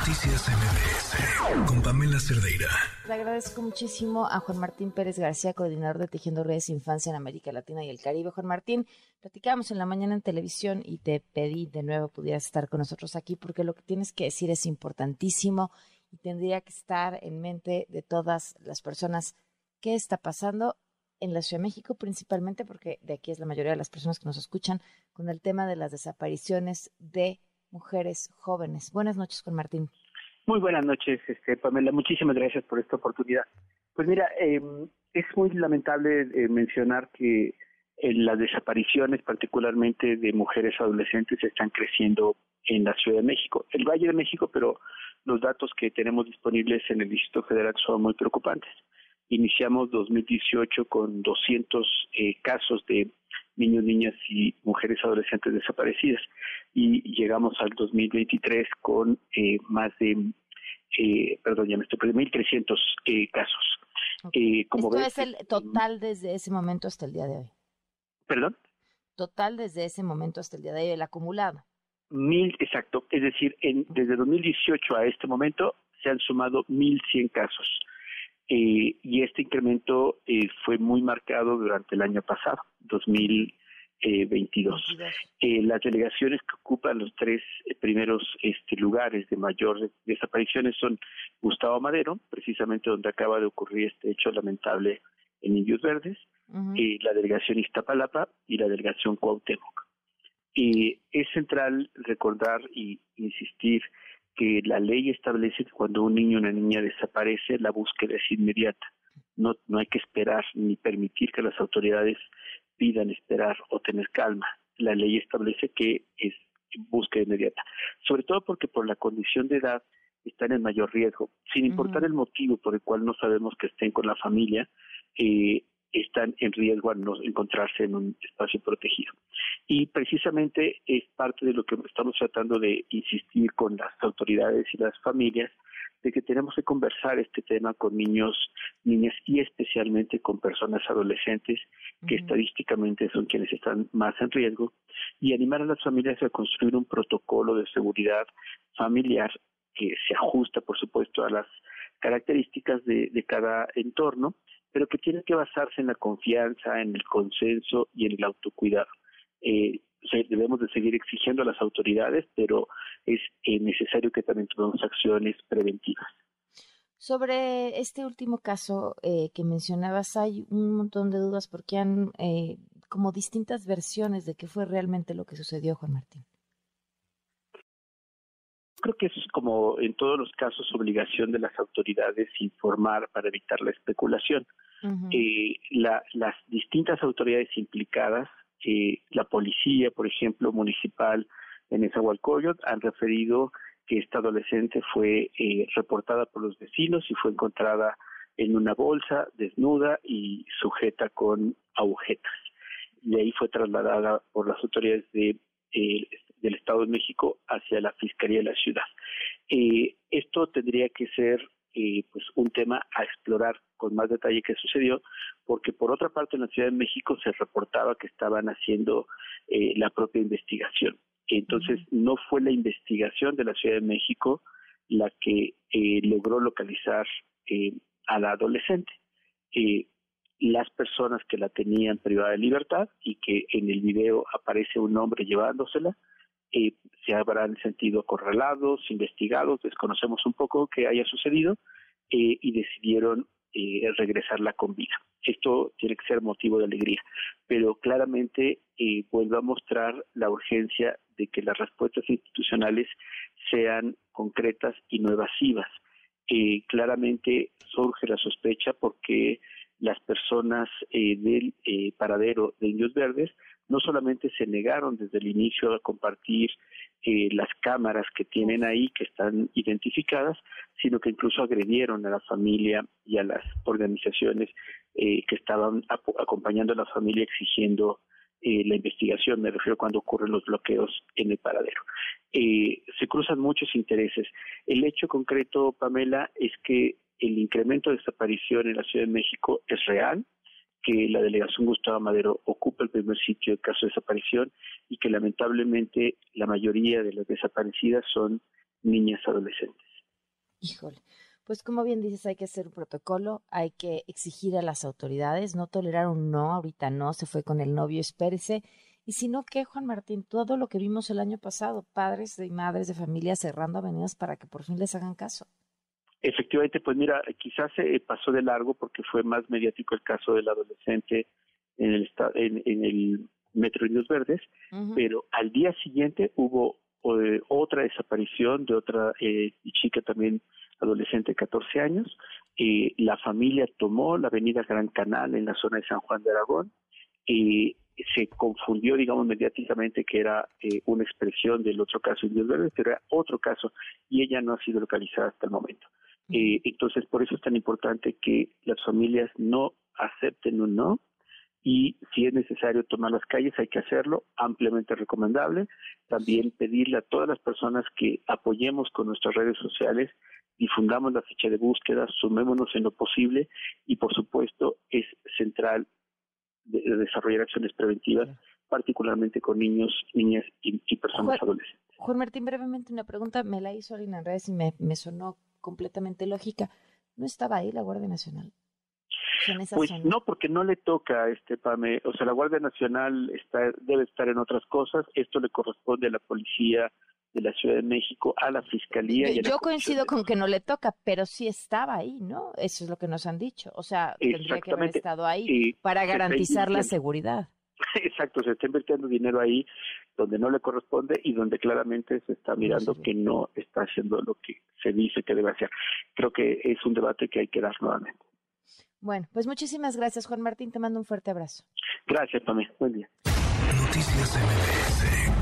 Noticias MBS con Pamela Cerdeira. Le agradezco muchísimo a Juan Martín Pérez García, coordinador de Tejiendo Redes Infancia en América Latina y el Caribe. Juan Martín, platicamos en la mañana en televisión y te pedí de nuevo pudieras estar con nosotros aquí porque lo que tienes que decir es importantísimo y tendría que estar en mente de todas las personas qué está pasando en la Ciudad de México, principalmente porque de aquí es la mayoría de las personas que nos escuchan, con el tema de las desapariciones de mujeres jóvenes. Buenas noches, con Martín. Muy buenas noches, este, Pamela. Muchísimas gracias por esta oportunidad. Pues mira, em, es muy lamentable eh, mencionar que eh, las desapariciones, particularmente de mujeres adolescentes, están creciendo en la Ciudad de México, el Valle de México, pero los datos que tenemos disponibles en el Distrito Federal son muy preocupantes. Iniciamos 2018 con 200 eh, casos de niños, niñas y mujeres adolescentes desaparecidas y llegamos al 2023 con eh, más de, eh, perdón, ya me estoy perdiendo, 1.300 eh, casos. Eh, como Esto es el total desde ese momento hasta el día de hoy. ¿Perdón? Total desde ese momento hasta el día de hoy, el acumulado. Mil, exacto. Es decir, en, desde 2018 a este momento se han sumado 1.100 casos. Eh, y este incremento eh, fue muy marcado durante el año pasado, 2022. Eh, las delegaciones que ocupan los tres eh, primeros este, lugares de mayor desapariciones son Gustavo Madero, precisamente donde acaba de ocurrir este hecho lamentable en Indios Verdes, la delegación Iztapalapa y la delegación Cuauhtémoc. Es central recordar y insistir que la ley establece que cuando un niño o una niña desaparece, la búsqueda es inmediata. No, no hay que esperar ni permitir que las autoridades pidan esperar o tener calma. La ley establece que es búsqueda inmediata, sobre todo porque por la condición de edad están en mayor riesgo, sin importar el motivo por el cual no sabemos que estén con la familia, eh, están en riesgo al no encontrarse en un espacio protegido. Y precisamente es parte de lo que estamos tratando de insistir con las autoridades y las familias, de que tenemos que conversar este tema con niños, niñas y especialmente con personas adolescentes que estadísticamente son quienes están más en riesgo y animar a las familias a construir un protocolo de seguridad familiar que se ajusta, por supuesto, a las características de, de cada entorno pero que tiene que basarse en la confianza, en el consenso y en el autocuidado. Eh, debemos de seguir exigiendo a las autoridades, pero es eh, necesario que también tomemos acciones preventivas. Sobre este último caso eh, que mencionabas, hay un montón de dudas porque han eh, como distintas versiones de qué fue realmente lo que sucedió, Juan Martín. Creo que es como en todos los casos obligación de las autoridades informar para evitar la especulación. eh, la, las distintas autoridades implicadas, eh, la policía, por ejemplo, municipal en Esahualcoyot, han referido que esta adolescente fue eh, reportada por los vecinos y fue encontrada en una bolsa, desnuda y sujeta con agujetas. De ahí fue trasladada por las autoridades de eh, del Estado de México hacia la Fiscalía de la Ciudad. Eh, esto tendría que ser eh, pues un tema a explorar con más detalle qué sucedió, porque por otra parte en la Ciudad de México se reportaba que estaban haciendo eh, la propia investigación. Entonces no fue la investigación de la Ciudad de México la que eh, logró localizar eh, a la adolescente. Eh, las personas que la tenían privada de libertad y que en el video aparece un hombre llevándosela, eh, se habrán sentido acorralados, investigados, desconocemos un poco qué haya sucedido eh, y decidieron eh, regresarla con vida. Esto tiene que ser motivo de alegría, pero claramente eh, vuelve a mostrar la urgencia de que las respuestas institucionales sean concretas y no evasivas. Eh, claramente surge la sospecha porque las personas eh, del eh, paradero de Indios Verdes no solamente se negaron desde el inicio a compartir eh, las cámaras que tienen ahí, que están identificadas, sino que incluso agredieron a la familia y a las organizaciones que estaban acompañando a la familia exigiendo la investigación, me refiero cuando ocurren los bloqueos en el paradero. Se cruzan muchos intereses. El hecho concreto, Pamela, es que el incremento de desaparición en la Ciudad de México es real, que la delegación Gustavo Madero ocupa el primer sitio de caso de desaparición y que lamentablemente la mayoría de las desaparecidas son niñas adolescentes. Híjole. Pues como bien dices, hay que hacer un protocolo, hay que exigir a las autoridades, no tolerar un no, ahorita no, se fue con el novio, espérese. Y si no, ¿qué, Juan Martín? Todo lo que vimos el año pasado, padres y madres de familia cerrando avenidas para que por fin les hagan caso. Efectivamente, pues mira, quizás se pasó de largo porque fue más mediático el caso del adolescente en el, en, el Metro Indios Verdes, pero al día siguiente hubo eh, otra desaparición de otra eh, chica también adolescente de 14 años. Eh, la familia tomó la avenida Gran Canal en la zona de San Juan de Aragón y se confundió, digamos, mediáticamente que era eh, una expresión del otro caso Indios Verdes, pero era otro caso y ella no ha sido localizada hasta el momento. Eh, entonces, por eso es tan importante que las familias no acepten un no y si es necesario tomar las calles hay que hacerlo, ampliamente recomendable. También pedirle a todas las personas que apoyemos con nuestras redes sociales, difundamos la ficha de búsqueda, sumémonos en lo posible y por supuesto es central de, desarrollar acciones preventivas, particularmente con niños, niñas y, personas adolescentes. Juan Martín, brevemente una pregunta, me la hizo alguien en redes y me, me sonó completamente lógica. ¿No estaba ahí la Guardia Nacional? Pues no, porque no le toca, este Pame, o sea, la Guardia Nacional está, debe estar en otras cosas, esto le corresponde a la policía de la Ciudad de México, a la Fiscalía. Yo, coincido con que no le toca, pero sí estaba ahí, ¿no? Eso es lo que nos han dicho, o sea, tendría que haber estado ahí para garantizar la seguridad. Exacto, se está invirtiendo dinero ahí donde no le corresponde y donde claramente se está mirando que no está haciendo lo que se dice que debe hacer. Creo que es un debate que hay que dar nuevamente. Bueno, pues muchísimas gracias, Juan Martín. Te mando un fuerte abrazo. Gracias, también. Buen día. Noticias MBS